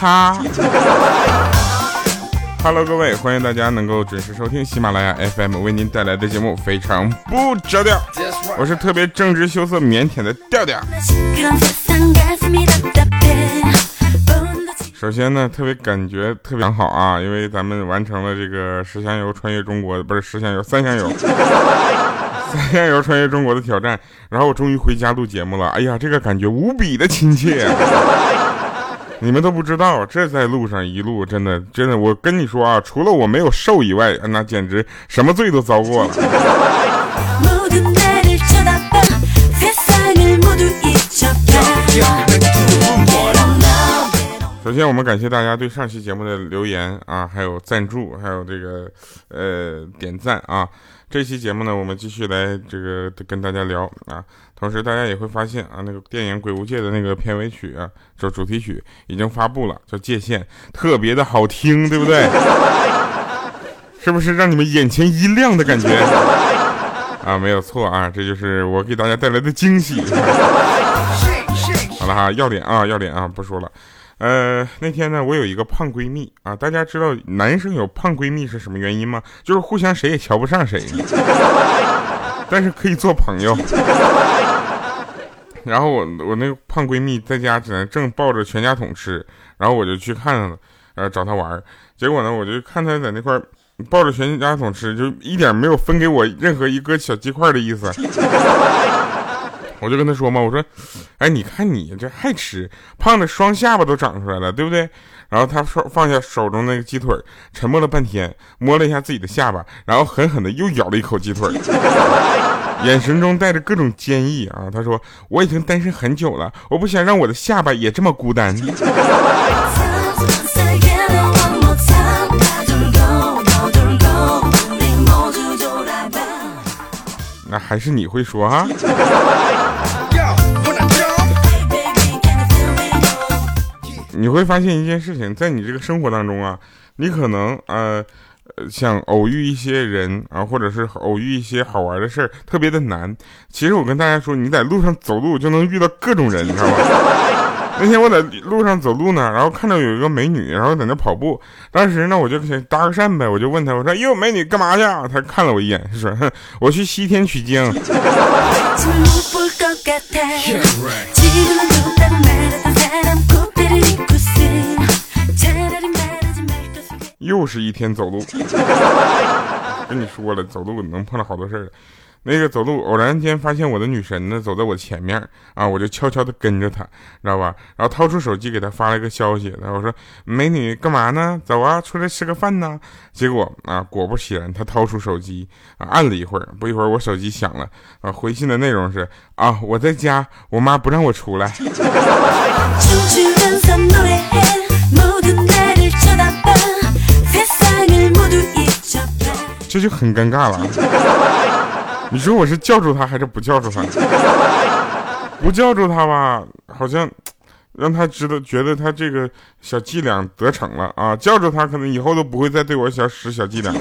哈！Hello，各位，欢迎大家能够准时收听喜马拉雅 FM 为您带来的节目，非常不着调。我是特别正直、羞涩、腼腆的调调。首先呢，特别感觉特别好啊，因为咱们完成了这个十香油穿越中国，不是十香油，三香油，三香油穿越中国的挑战。然后我终于回家录节目了，哎呀，这个感觉无比的亲切。你们都不知道，这在路上一路真的真的，我跟你说啊，除了我没有瘦以外，那简直什么罪都遭过了。首先，我们感谢大家对上期节目的留言啊，还有赞助，还有这个呃点赞啊。这期节目呢，我们继续来这个跟大家聊啊。同时，大家也会发现啊，那个电影《鬼无界》的那个片尾曲啊，就主题曲已经发布了，叫《界限》，特别的好听，对不对？是不是让你们眼前一亮的感觉？啊，没有错啊，这就是我给大家带来的惊喜。好了哈，要脸啊，要脸啊，不说了。呃，那天呢，我有一个胖闺蜜啊，大家知道男生有胖闺蜜是什么原因吗？就是互相谁也瞧不上谁，但是可以做朋友。然后我我那个胖闺蜜在家只能正抱着全家桶吃，然后我就去看了，呃，找她玩结果呢，我就看她在那块抱着全家桶吃，就一点没有分给我任何一个小鸡块的意思。我就跟他说嘛，我说，哎，你看你这还吃，胖的双下巴都长出来了，对不对？然后他说放下手中那个鸡腿，沉默了半天，摸了一下自己的下巴，然后狠狠的又咬了一口鸡腿，眼神中带着各种坚毅啊。他说我已经单身很久了，我不想让我的下巴也这么孤单。那还是你会说哈。你会发现一件事情，在你这个生活当中啊，你可能呃想偶遇一些人啊，或者是偶遇一些好玩的事儿，特别的难。其实我跟大家说，你在路上走路就能遇到各种人，你知道吗？那天我在路上走路呢，然后看到有一个美女，然后在那跑步。当时呢，我就想搭个讪呗，我就问她，我说：“哟，美女干嘛去？”她看了我一眼，说：“我去西天取经。” 又是一天走路，跟你说了，走路能碰到好多事儿。那个走路偶然间发现我的女神呢，走在我前面啊，我就悄悄的跟着她，知道吧？然后掏出手机给她发了一个消息，然后我说：“美女干嘛呢？走啊，出来吃个饭呢。”结果啊，果不其然，她掏出手机啊，按了一会儿，不一会儿我手机响了啊，回信的内容是：啊，我在家，我妈不让我出来。这就很尴尬了。你说我是叫住他还是不叫住他？不叫住他吧，好像让他知道，觉得他这个小伎俩得逞了啊！叫住他，可能以后都不会再对我小使小伎俩了。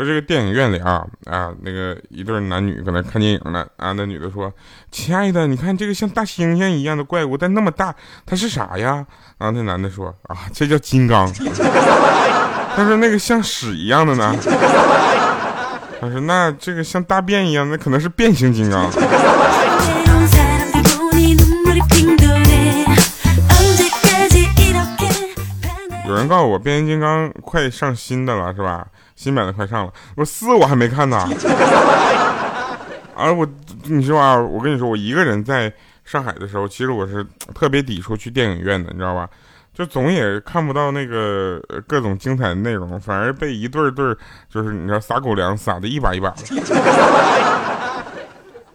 说这个电影院里啊啊，那个一对男女搁那看电影呢啊，那女的说：“亲爱的，你看这个像大猩猩一样的怪物，但那么大，它是啥呀？”然后那男的说：“啊，这叫金刚。”他说：“那个像屎一样的呢？”他说：“那这个像大便一样，那可能是变形金刚。”有人告诉我，变形金刚快上新的了，是吧？新版的快上了，我四我还没看呢。啊，我你说啊，我跟你说，我一个人在上海的时候，其实我是特别抵触去电影院的，你知道吧？就总也看不到那个各种精彩的内容，反而被一对对就是你知道撒狗粮撒的一把一把的。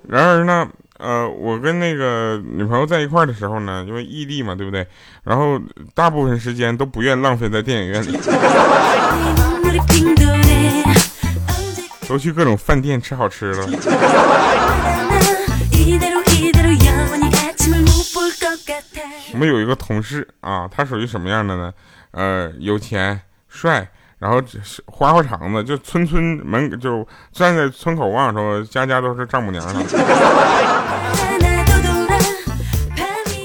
然而呢，呃，我跟那个女朋友在一块的时候呢，因为异地嘛，对不对？然后大部分时间都不愿浪费在电影院里。都去各种饭店吃好吃的。我们有一个同事啊，他属于什么样的呢？呃，有钱、帅，然后花花肠子，就村村门就站在村口望说，家家都是丈母娘。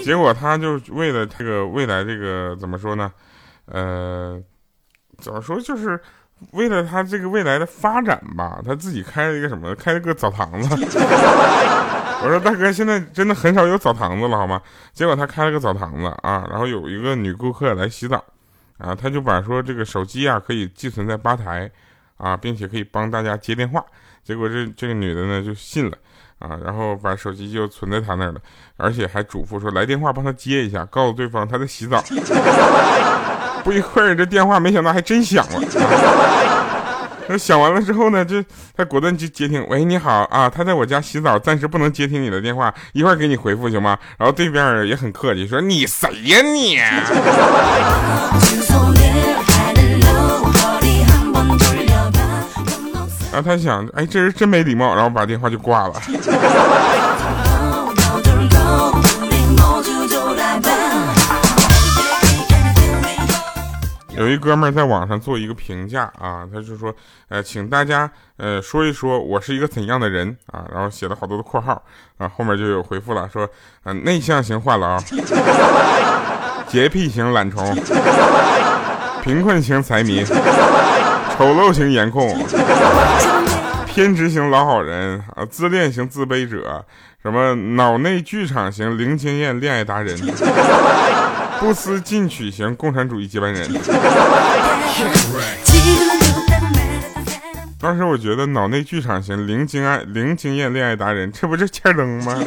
结果他就为了这个未来这个怎么说呢？呃，怎么说就是为了他这个未来的发展吧，他自己开了一个什么？开了个澡堂子。我说大哥，现在真的很少有澡堂子了，好吗？结果他开了个澡堂子啊，然后有一个女顾客来洗澡。啊，他就把说这个手机啊可以寄存在吧台，啊，并且可以帮大家接电话。结果这这个女的呢就信了，啊，然后把手机就存在他那儿了，而且还嘱咐说来电话帮他接一下，告诉对方他在洗澡。不一会儿这电话没想到还真响了，那响完了之后呢，就他果断就接听，喂，你好啊，他在我家洗澡，暂时不能接听你的电话，一会儿给你回复行吗？然后对面也很客气说你谁呀你？然后他想，哎，这人真没礼貌，然后把电话就挂了。有一哥们儿在网上做一个评价啊，他就说，呃，请大家呃说一说我是一个怎样的人啊，然后写了好多的括号啊，后面就有回复了，说，呃，内向型话痨，洁癖型懒虫，贫困型财迷。丑陋型颜控，偏执型老好人啊，自恋型自卑者，什么脑内剧场型零经验恋爱达人，不思进取型共产主义接班人。当时我觉得脑内剧场型零经爱零经验恋爱达人，这不是欠灯吗？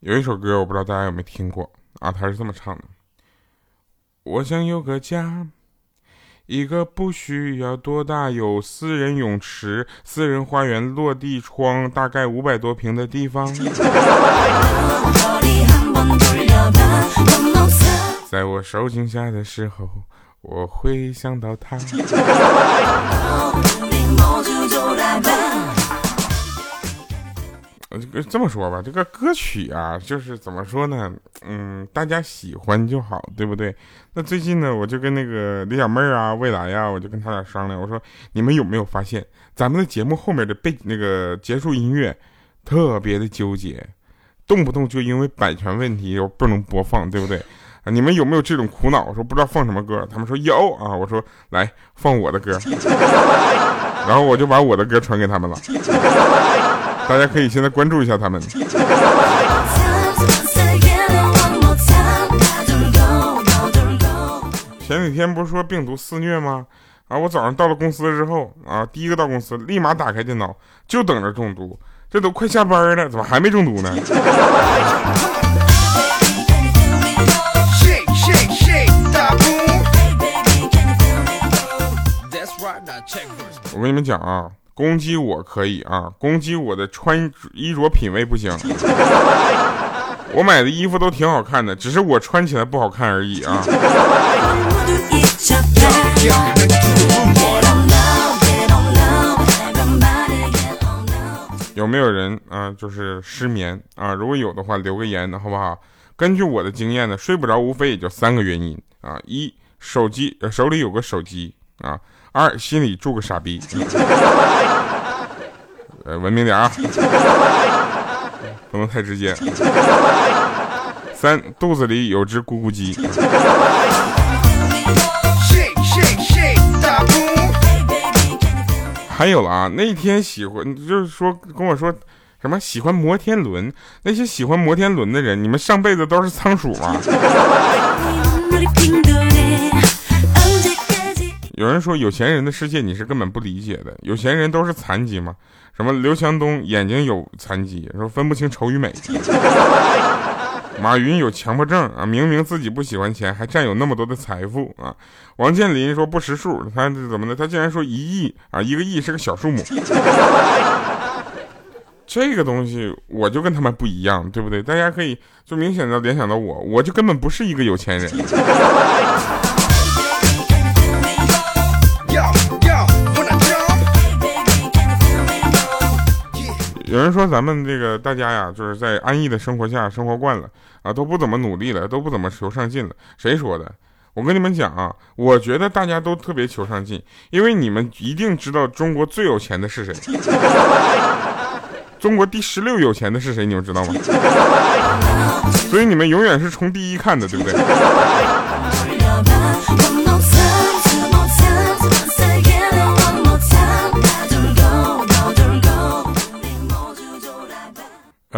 有一首歌，我不知道大家有没有听过。啊，他是这么唱的：我想有个家，一个不需要多大，有私人泳池、私人花园、落地窗，大概五百多平的地方。在我受惊吓的时候，我会想到他。呃，这么说吧，这个歌曲啊，就是怎么说呢？嗯，大家喜欢就好，对不对？那最近呢，我就跟那个李小妹儿啊、未来呀，我就跟他俩商量，我说你们有没有发现，咱们的节目后面的背那个结束音乐特别的纠结，动不动就因为版权问题又不能播放，对不对？啊，你们有没有这种苦恼？我说不知道放什么歌，他们说有啊，我说来放我的歌，然后我就把我的歌传给他们了。大家可以现在关注一下他们。前几天不是说病毒肆虐吗？啊，我早上到了公司之后啊，第一个到公司，立马打开电脑，就等着中毒。这都快下班了，怎么还没中毒呢？我跟你们讲啊。攻击我可以啊，攻击我的穿衣着品味不行。我买的衣服都挺好看的，只是我穿起来不好看而已啊。有没有人啊，就是失眠啊？如果有的话，留个言的好不好？根据我的经验呢，睡不着无非也就三个原因啊：一手机手里有个手机啊。二心里住个傻逼，呃，文明点啊，不能太直接。三肚子里有只咕咕鸡。还有了啊，那天喜欢就是说跟我说什么喜欢摩天轮，那些喜欢摩天轮的人，你们上辈子都是仓鼠吗？有人说有钱人的世界你是根本不理解的，有钱人都是残疾吗？什么刘强东眼睛有残疾，说分不清丑与美。马云有强迫症啊，明明自己不喜欢钱，还占有那么多的财富啊。王健林说不识数，他怎么的？他竟然说一亿啊，一个亿是个小数目。这个东西我就跟他们不一样，对不对？大家可以就明显的联想到我，我就根本不是一个有钱人。有人说咱们这个大家呀，就是在安逸的生活下生活惯了啊，都不怎么努力了，都不怎么求上进了。谁说的？我跟你们讲啊，我觉得大家都特别求上进，因为你们一定知道中国最有钱的是谁。中国第十六有钱的是谁？你们知道吗？所以你们永远是冲第一看的，对不对？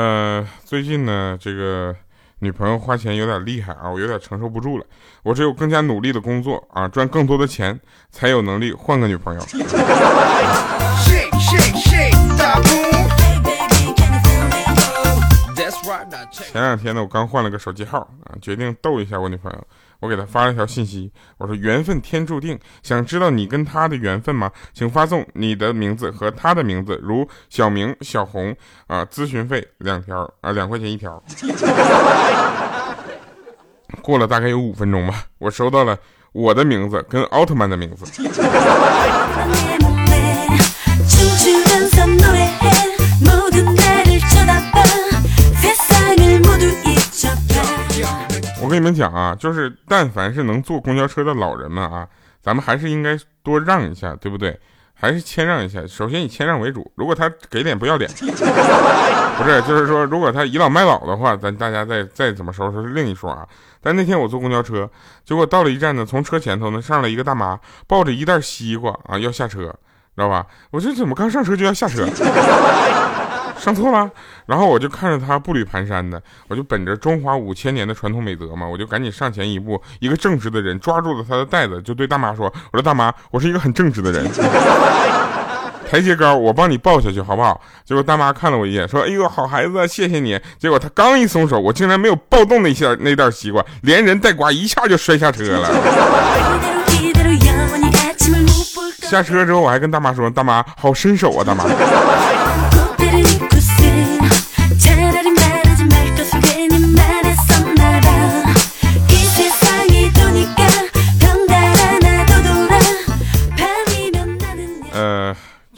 呃，最近呢，这个女朋友花钱有点厉害啊，我有点承受不住了。我只有更加努力的工作啊，赚更多的钱，才有能力换个女朋友。前两天呢，我刚换了个手机号啊，决定逗一下我女朋友。我给他发了条信息，我说缘分天注定，想知道你跟他的缘分吗？请发送你的名字和他的名字，如小明、小红啊。咨询费两条啊，两块钱一条。过了大概有五分钟吧，我收到了我的名字跟奥特曼的名字。跟你们讲啊，就是但凡是能坐公交车的老人们啊，咱们还是应该多让一下，对不对？还是谦让一下。首先以谦让为主，如果他给脸不要脸，不是，就是说如果他倚老卖老的话，咱大家再再怎么收拾是另一说啊。但那天我坐公交车，结果到了一站呢，从车前头呢上来一个大妈，抱着一袋西瓜啊要下车，知道吧？我这怎么刚上车就要下车？上错了，然后我就看着他步履蹒跚的，我就本着中华五千年的传统美德嘛，我就赶紧上前一步，一个正直的人抓住了他的袋子，就对大妈说：“我说大妈，我是一个很正直的人，台阶高，我帮你抱下去好不好？”结果大妈看了我一眼，说：“哎呦，好孩子，谢谢你。”结果他刚一松手，我竟然没有抱动那下那袋西瓜，连人带瓜一下就摔下车了。下车之后，我还跟大妈说：“大妈，好伸手啊，大妈。”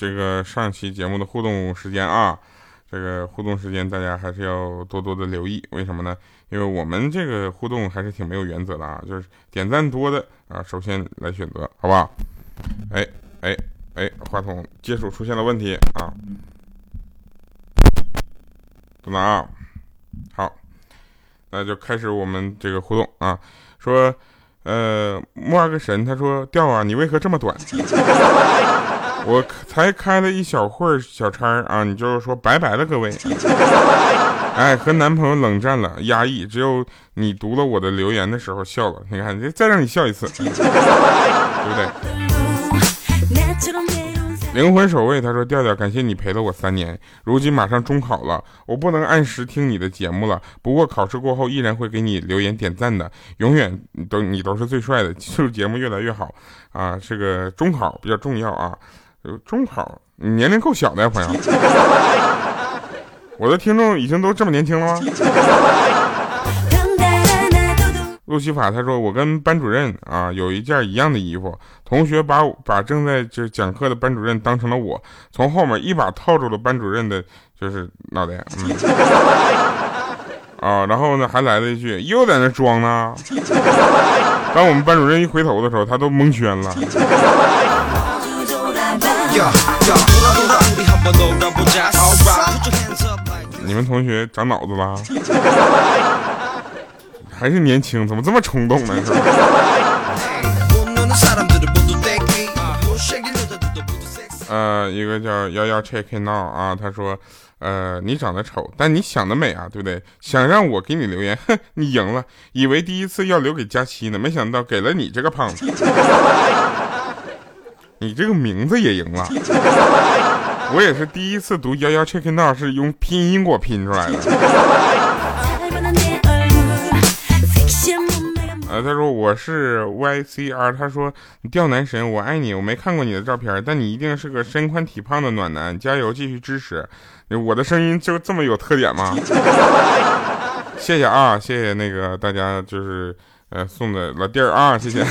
这个上期节目的互动时间啊，这个互动时间大家还是要多多的留意。为什么呢？因为我们这个互动还是挺没有原则的啊，就是点赞多的啊，首先来选择，好不好？哎哎哎，话筒接触出现了问题啊，等等啊，好，那就开始我们这个互动啊，说，呃，木二个神，他说调啊，你为何这么短？我才开了一小会儿小差啊，你就是说拜拜了各位。哎，和男朋友冷战了，压抑，只有你读了我的留言的时候笑了。你看，这再让你笑一次，对不对？灵魂守卫他说调调，感谢你陪了我三年，如今马上中考了，我不能按时听你的节目了。不过考试过后依然会给你留言点赞的，永远都你都是最帅的，记 住节目越来越好啊！这个中考比较重要啊。中考，你年龄够小的呀，朋友。我的听众已经都这么年轻了吗？路西法他说：“我跟班主任啊有一件一样的衣服，同学把把正在就是讲课的班主任当成了我，从后面一把套住了班主任的，就是脑袋。嗯，啊，然后呢还来了一句，又在那装呢。当我们班主任一回头的时候，他都蒙圈了。”你们同学长脑子了？还是年轻？怎么这么冲动呢？是吧呃，一个叫幺幺 check it now 啊，他说，呃，你长得丑，但你想得美啊，对不对？想让我给你留言，哼，你赢了。以为第一次要留给佳期呢，没想到给了你这个胖子。你这个名字也赢了，我也是第一次读幺幺 check in 是用拼音给我拼出来的。呃，他说我是 YCR，他说你吊男神，我爱你，我没看过你的照片，但你一定是个身宽体胖的暖男，加油，继续支持。我的声音就这么有特点吗？谢谢啊，谢谢那个大家就是呃送的老弟儿啊，谢谢。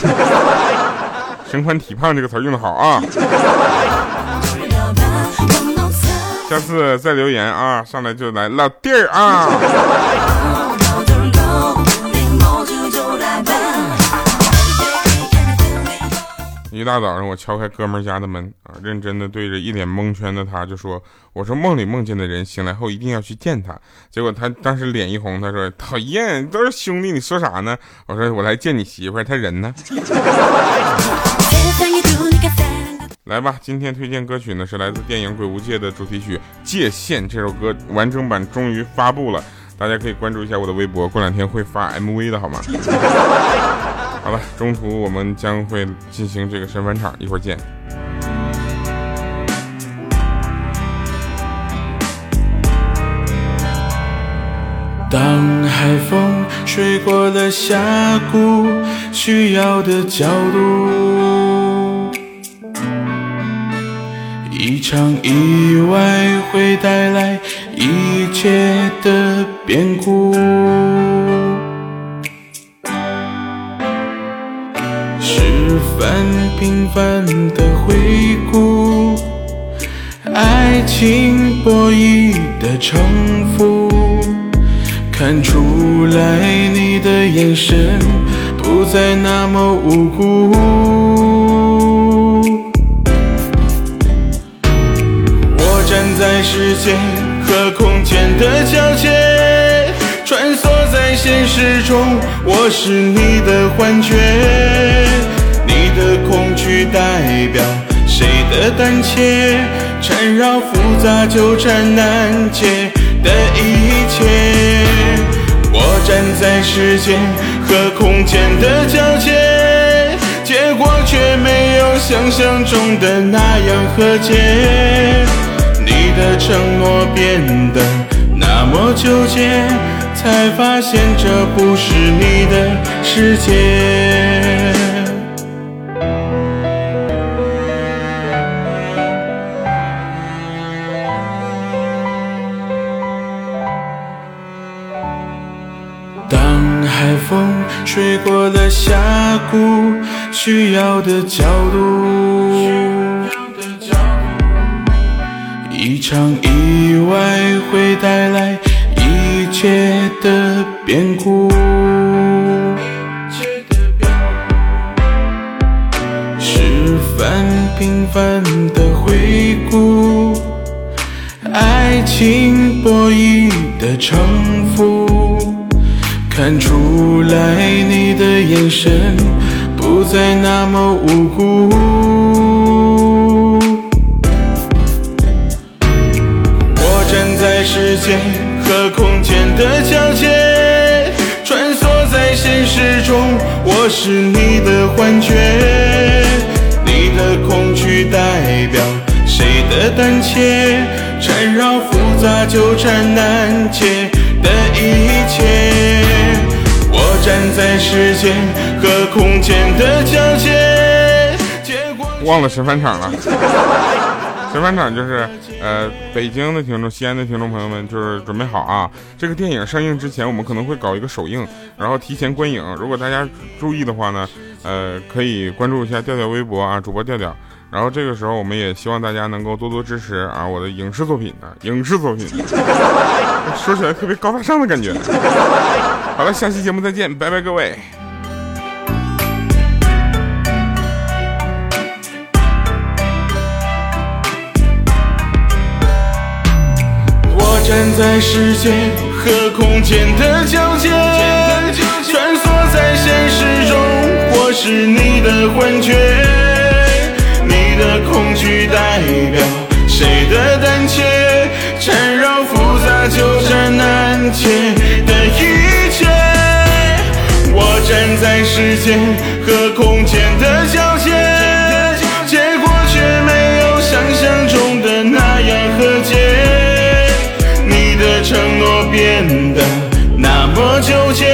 身宽体胖这个词用的好啊！下次再留言啊，上来就来老弟儿啊。一大早上，我敲开哥们家的门啊，认真的对着一脸蒙圈的他就说：“我说梦里梦见的人，醒来后一定要去见他。”结果他当时脸一红，他说：“讨厌，都是兄弟，你说啥呢？”我说：“我来见你媳妇儿，他人呢？” 来吧，今天推荐歌曲呢是来自电影《鬼无界》的主题曲《界限》，这首歌完整版终于发布了，大家可以关注一下我的微博，过两天会发 MV 的好吗？好了，中途我们将会进行这个神返场，一会儿见。当海风吹过了峡谷，需要的角度，一场意外会带来一切的变故。平凡的回顾，爱情博弈的城府，看出来你的眼神不再那么无辜。时间和空间的交界，穿梭在现实中，我是你的幻觉。你的恐惧代表谁的胆怯？缠绕复杂纠缠难解的一切。我站在时间和空间的交界，结果却没有想象中的那样和解。你的承诺变得那么纠结，才发现这不是你的世界。海风吹过了峡谷，需要的角度。场意外会带来一切的变故。十分平凡的回顾，爱情博弈的城府。看出来你的眼神不再那么无辜。和空间的交界，穿梭在现实中，我是你的幻觉。你的恐惧代表谁的胆怯？缠绕复杂纠缠难解的一切。我站在时间和空间的交界，结果忘了神返场了。神返场就是，呃，北京的听众、西安的听众朋友们，就是准备好啊！这个电影上映之前，我们可能会搞一个首映，然后提前观影。如果大家注意的话呢，呃，可以关注一下调调微博啊，主播调调。然后这个时候，我们也希望大家能够多多支持啊，我的影视作品啊，影视作品，说起来特别高大上的感觉。好了，下期节目再见，拜拜各位。站在时间和空间的交界，穿梭在现实中，我是你的幻觉。你的恐惧代表谁的胆怯？缠绕复杂纠缠难解的一切。我站在时间和空间的交界，变得那么纠结，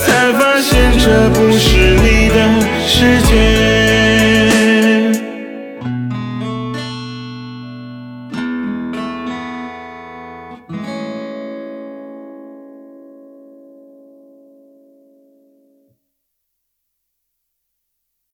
才发现这不是你的世界。